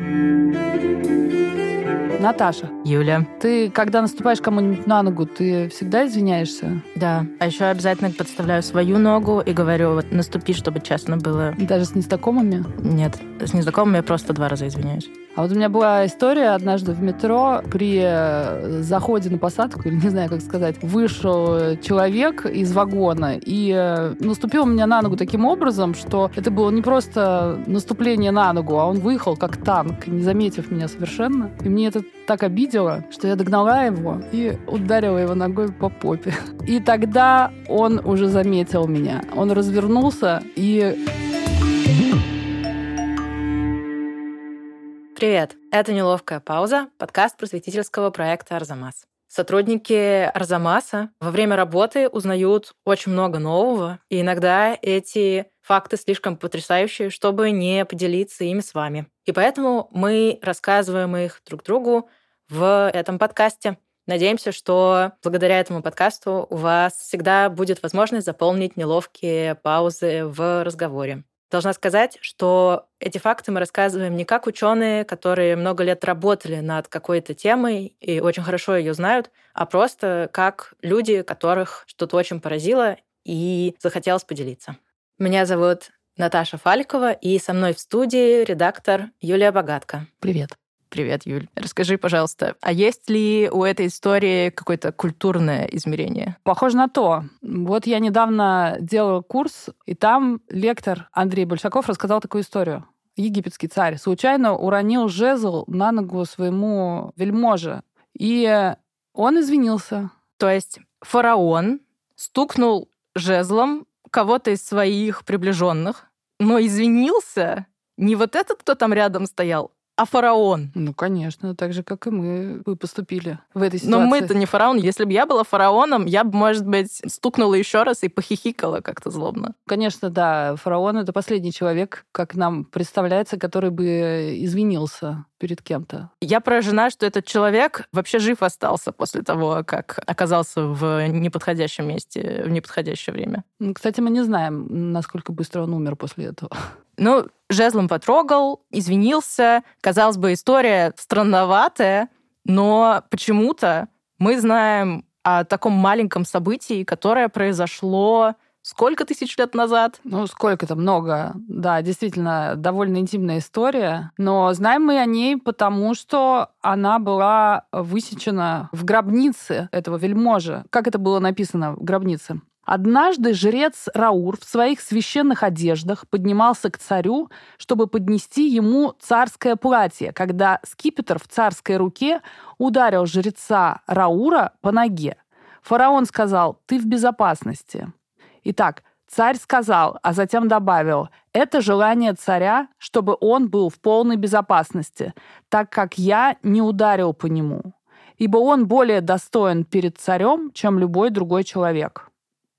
Música Наташа, Юля. ты, когда наступаешь кому-нибудь на ногу, ты всегда извиняешься? Да. А еще обязательно подставляю свою ногу и говорю, вот наступи, чтобы честно было. Даже с незнакомыми? Нет, с незнакомыми я просто два раза извиняюсь. А вот у меня была история однажды в метро при э, заходе на посадку, или не знаю, как сказать, вышел человек из вагона и э, наступил меня на ногу таким образом, что это было не просто наступление на ногу, а он выехал как танк, не заметив меня совершенно. И мне это так обидело, что я догнала его и ударила его ногой по попе. И тогда он уже заметил меня. Он развернулся и Привет! Это «Неловкая пауза», подкаст просветительского проекта «Арзамас». Сотрудники Арзамаса во время работы узнают очень много нового, и иногда эти факты слишком потрясающие, чтобы не поделиться ими с вами. И поэтому мы рассказываем их друг другу в этом подкасте. Надеемся, что благодаря этому подкасту у вас всегда будет возможность заполнить неловкие паузы в разговоре. Должна сказать, что эти факты мы рассказываем не как ученые, которые много лет работали над какой-то темой и очень хорошо ее знают, а просто как люди, которых что-то очень поразило и захотелось поделиться. Меня зовут Наташа Фалькова, и со мной в студии редактор Юлия Богатка. Привет. Привет, Юль. Расскажи, пожалуйста, а есть ли у этой истории какое-то культурное измерение? Похоже на то. Вот я недавно делала курс, и там лектор Андрей Большаков рассказал такую историю. Египетский царь случайно уронил жезл на ногу своему вельможе, и он извинился. То есть фараон стукнул жезлом кого-то из своих приближенных, но извинился? Не вот этот, кто там рядом стоял, а фараон. Ну, конечно, так же, как и мы бы поступили в этой ситуации. Но мы-то не фараон. Если бы я была фараоном, я бы, может быть, стукнула еще раз и похихикала как-то злобно. Конечно, да. Фараон — это последний человек, как нам представляется, который бы извинился перед кем-то. Я поражена, что этот человек вообще жив остался после того, как оказался в неподходящем месте в неподходящее время. Ну, Кстати, мы не знаем, насколько быстро он умер после этого. Ну, жезлом потрогал, извинился. Казалось бы, история странноватая, но почему-то мы знаем о таком маленьком событии, которое произошло сколько тысяч лет назад? Ну, сколько-то, много. Да, действительно, довольно интимная история. Но знаем мы о ней потому, что она была высечена в гробнице этого вельможи. Как это было написано в гробнице? Однажды жрец Раур в своих священных одеждах поднимался к царю, чтобы поднести ему царское платье, когда скипетр в царской руке ударил жреца Раура по ноге. Фараон сказал, ты в безопасности. Итак, царь сказал, а затем добавил, это желание царя, чтобы он был в полной безопасности, так как я не ударил по нему, ибо он более достоин перед царем, чем любой другой человек.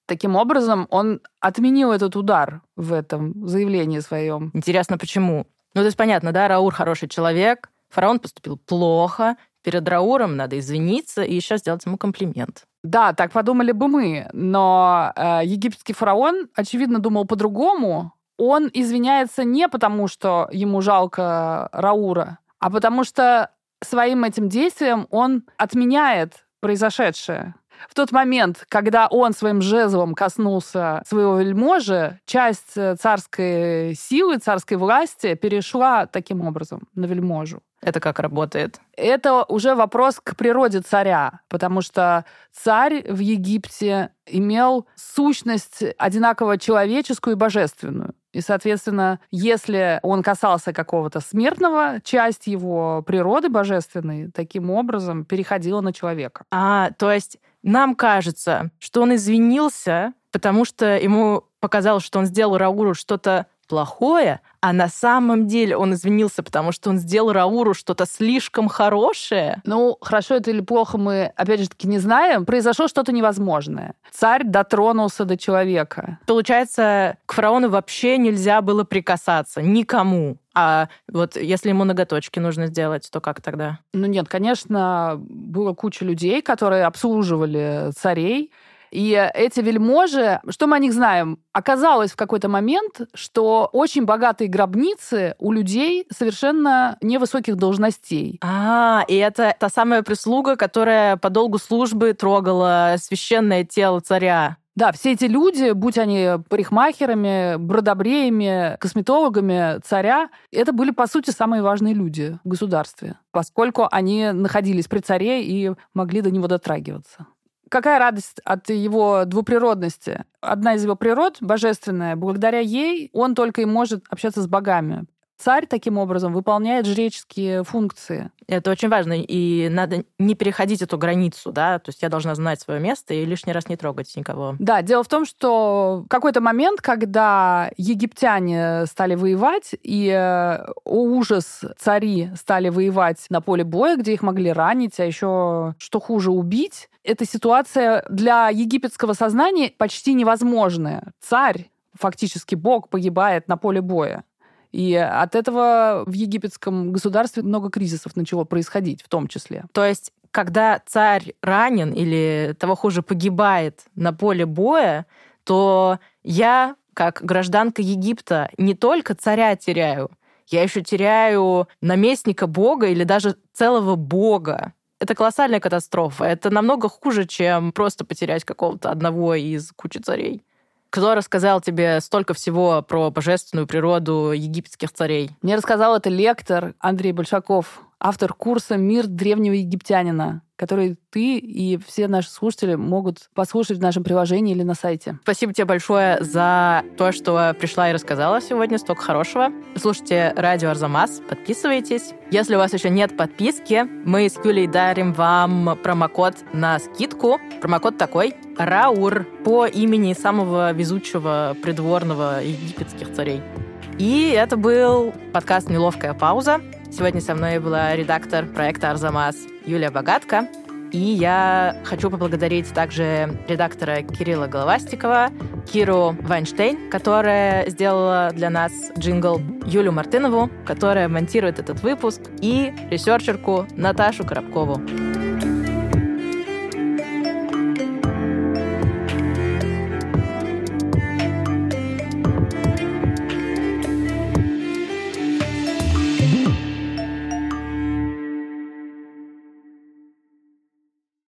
Таким образом, он отменил этот удар в этом заявлении своем. Интересно, почему? Ну, то есть понятно, да, Раур хороший человек, фараон поступил плохо, перед Рауром надо извиниться и еще сделать ему комплимент. Да, так подумали бы мы, но э, египетский фараон, очевидно, думал по-другому. Он извиняется не потому, что ему жалко Раура, а потому что своим этим действием он отменяет произошедшее. В тот момент, когда он своим жезлом коснулся своего вельможи, часть э, царской силы, царской власти перешла таким образом на вельможу. Это как работает? Это уже вопрос к природе царя, потому что царь в Египте имел сущность одинаково человеческую и божественную. И, соответственно, если он касался какого-то смертного, часть его природы божественной таким образом переходила на человека. А, то есть нам кажется, что он извинился, потому что ему показалось, что он сделал Рауру что-то плохое, а на самом деле он извинился, потому что он сделал Рауру что-то слишком хорошее. Ну, хорошо это или плохо мы, опять же таки, не знаем. Произошло что-то невозможное. Царь дотронулся до человека. Получается, к фараону вообще нельзя было прикасаться никому. А вот если ему ноготочки нужно сделать, то как тогда? Ну нет, конечно, было куча людей, которые обслуживали царей, И эти вельможи, что мы о них знаем? Оказалось в какой-то момент, что очень богатые гробницы у людей совершенно невысоких должностей. А, и это та самая прислуга, которая по долгу службы трогала священное тело царя. Да, все эти люди, будь они парикмахерами, бродобреями, косметологами царя, это были, по сути, самые важные люди в государстве, поскольку они находились при царе и могли до него дотрагиваться. Какая радость от его двуприродности? Одна из его природ, божественная, благодаря ей он только и может общаться с богами. Царь таким образом выполняет жреческие функции. Это очень важно, и надо не переходить эту границу, да, то есть я должна знать свое место и лишний раз не трогать никого. Да, дело в том, что в какой-то момент, когда египтяне стали воевать, и о ужас цари стали воевать на поле боя, где их могли ранить, а еще, что хуже, убить, эта ситуация для египетского сознания почти невозможная. Царь фактически бог погибает на поле боя. И от этого в египетском государстве много кризисов начало происходить в том числе. То есть когда царь ранен или того хуже погибает на поле боя, то я, как гражданка Египта, не только царя теряю, я еще теряю наместника бога или даже целого бога. Это колоссальная катастрофа. Это намного хуже, чем просто потерять какого-то одного из кучи царей. Кто рассказал тебе столько всего про божественную природу египетских царей? Мне рассказал это лектор Андрей Большаков, автор курса «Мир древнего египтянина», который ты и все наши слушатели могут послушать в нашем приложении или на сайте. Спасибо тебе большое за то, что пришла и рассказала сегодня столько хорошего. Слушайте радио Арзамас, подписывайтесь. Если у вас еще нет подписки, мы с Юлей дарим вам промокод на скидку. Промокод такой — Раур по имени самого везучего придворного египетских царей. И это был подкаст «Неловкая пауза». Сегодня со мной была редактор проекта «Арзамас» Юлия Богатка. И я хочу поблагодарить также редактора Кирилла Головастикова, Киру Вайнштейн, которая сделала для нас джингл, Юлю Мартынову, которая монтирует этот выпуск, и ресерчерку Наташу Коробкову.